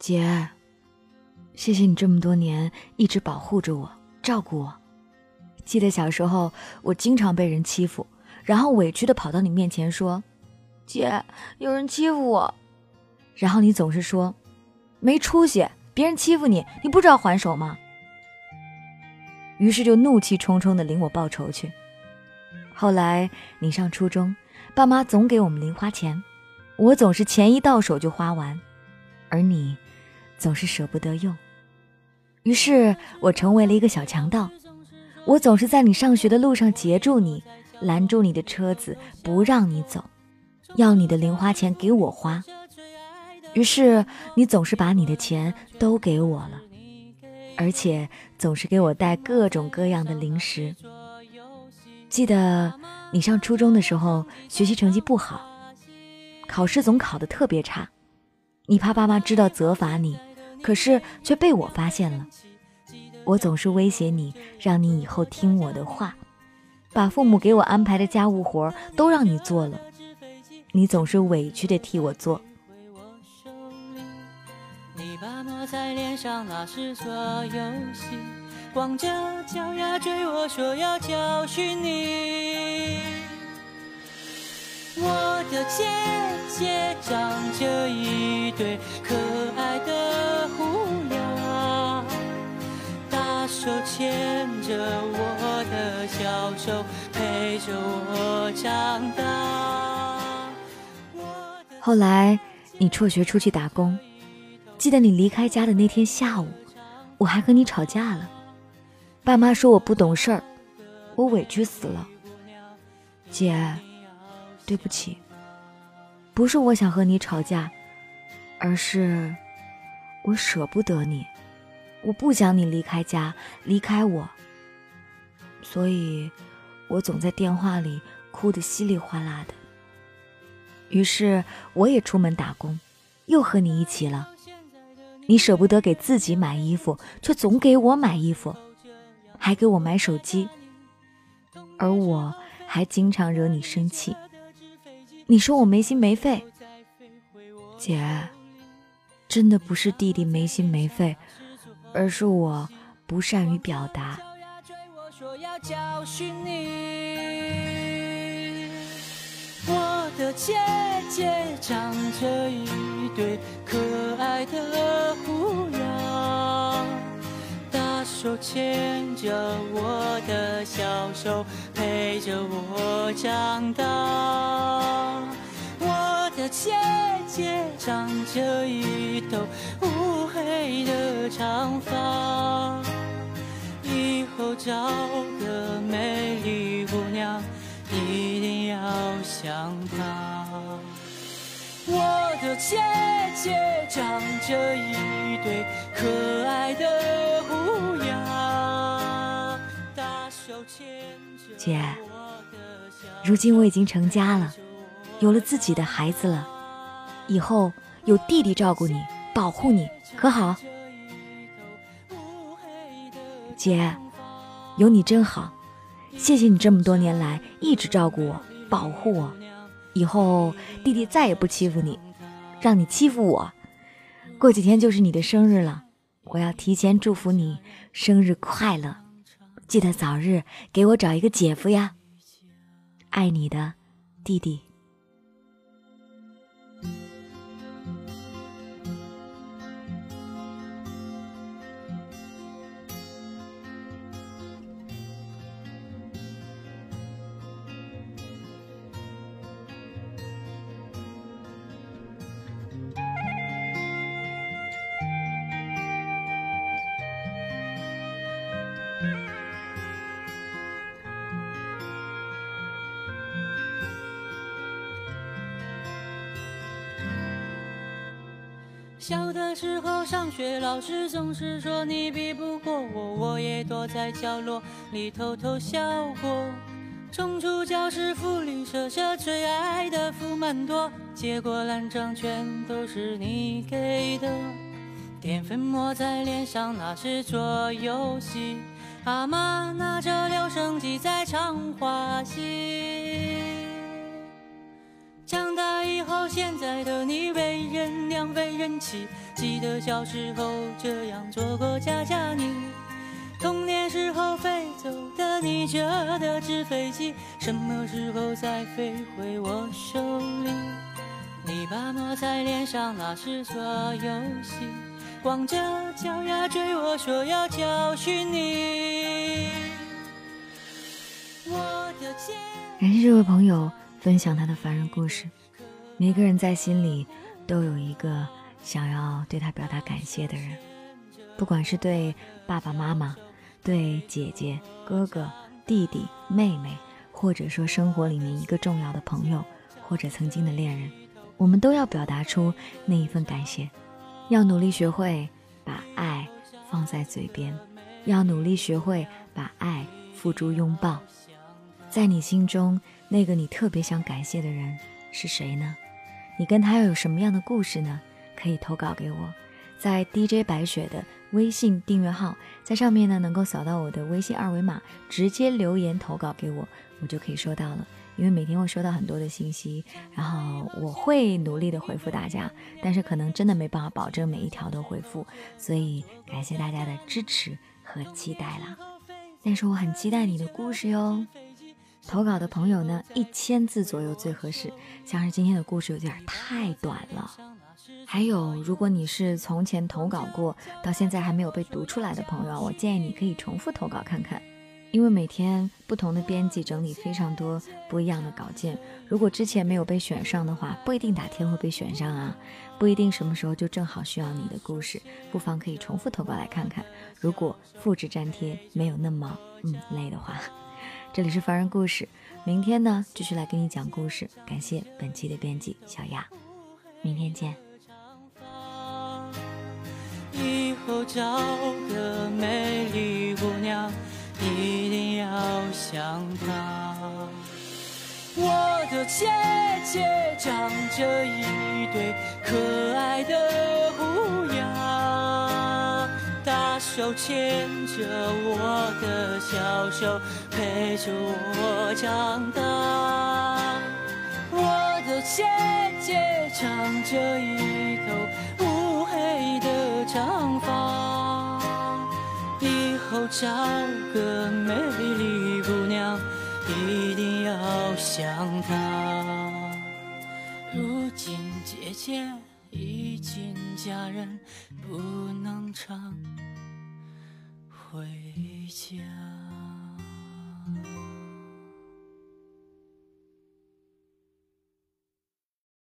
姐，谢谢你这么多年一直保护着我，照顾我。记得小时候，我经常被人欺负，然后委屈的跑到你面前说：“姐，有人欺负我。”然后你总是说：“没出息，别人欺负你，你不知道还手吗？”于是就怒气冲冲的领我报仇去。后来你上初中，爸妈总给我们零花钱，我总是钱一到手就花完，而你总是舍不得用。于是我成为了一个小强盗。我总是在你上学的路上截住你，拦住你的车子，不让你走，要你的零花钱给我花。于是你总是把你的钱都给我了，而且总是给我带各种各样的零食。记得你上初中的时候，学习成绩不好，考试总考得特别差，你怕爸妈知道责罚你，可是却被我发现了。我总是威胁你，让你以后听我的话，把父母给我安排的家务活都让你做了，你总是委屈的替我做。你把抹在脸上，那是做游戏，光着脚丫追我说要教训你。我的姐姐长着一对牵着我的小手，陪着我长大。后来你辍学出去打工，记得你离开家的那天下午，我还和你吵架了。爸妈说我不懂事儿，我委屈死了。姐，对不起，不是我想和你吵架，而是我舍不得你。我不想你离开家，离开我，所以，我总在电话里哭得稀里哗啦的。于是，我也出门打工，又和你一起了。你舍不得给自己买衣服，却总给我买衣服，还给我买手机，而我还经常惹你生气。你说我没心没肺，姐，真的不是弟弟没心没肺。而是我不善于表达。我的姐姐长着一对可爱的胡牙，大手牵着我的小手，陪着我长大。的姐姐长着一头乌黑的长发，以后找个美丽姑娘一定要像她。我的姐姐长着一对可爱的虎牙，大手牵着姐，如今我已经成家了。有了自己的孩子了，以后有弟弟照顾你、保护你，可好？姐，有你真好，谢谢你这么多年来一直照顾我、保护我。以后弟弟再也不欺负你，让你欺负我。过几天就是你的生日了，我要提前祝福你生日快乐，记得早日给我找一个姐夫呀。爱你的，弟弟。小的时候上学，老师总是说你比不过我，我也躲在角落里偷偷笑过。冲出教室，福利社社最爱的福满多，结果烂账全都是你给的。淀粉抹在脸上，那是做游戏。阿妈拿着留声机在唱花戏。长大以后，现在的人气，记得小时候这样做过家家你。童年时候飞走的你折的纸飞机，什么时候再飞回我手里？你把抹在脸上，那是做游戏，光着脚丫追我说要教训你。感谢这位朋友分享他的凡人故事。每个人在心里都有一个想要对他表达感谢的人，不管是对爸爸妈妈。对姐姐、哥哥、弟弟、妹妹，或者说生活里面一个重要的朋友，或者曾经的恋人，我们都要表达出那一份感谢，要努力学会把爱放在嘴边，要努力学会把爱付诸拥抱。在你心中，那个你特别想感谢的人是谁呢？你跟他又有什么样的故事呢？可以投稿给我，在 DJ 白雪的。微信订阅号，在上面呢，能够扫到我的微信二维码，直接留言投稿给我，我就可以收到了。因为每天会收到很多的信息，然后我会努力的回复大家，但是可能真的没办法保证每一条都回复，所以感谢大家的支持和期待啦。但是我很期待你的故事哟。投稿的朋友呢，一千字左右最合适，像是今天的故事有点太短了。还有，如果你是从前投稿过，到现在还没有被读出来的朋友，我建议你可以重复投稿看看，因为每天不同的编辑整理非常多不一样的稿件，如果之前没有被选上的话，不一定哪天会被选上啊，不一定什么时候就正好需要你的故事，不妨可以重复投稿来看看。如果复制粘贴没有那么嗯累的话，这里是凡人故事，明天呢继续来给你讲故事。感谢本期的编辑小雅，明天见。以后找个美丽姑娘，一定要像她。我的姐姐长着一对可爱的虎牙，大手牵着我的小手，陪着我长大。我的姐姐长着一头乌黑的。长发，以后找个美丽姑娘，一定要像她。如今姐姐已经嫁人，不能常回家。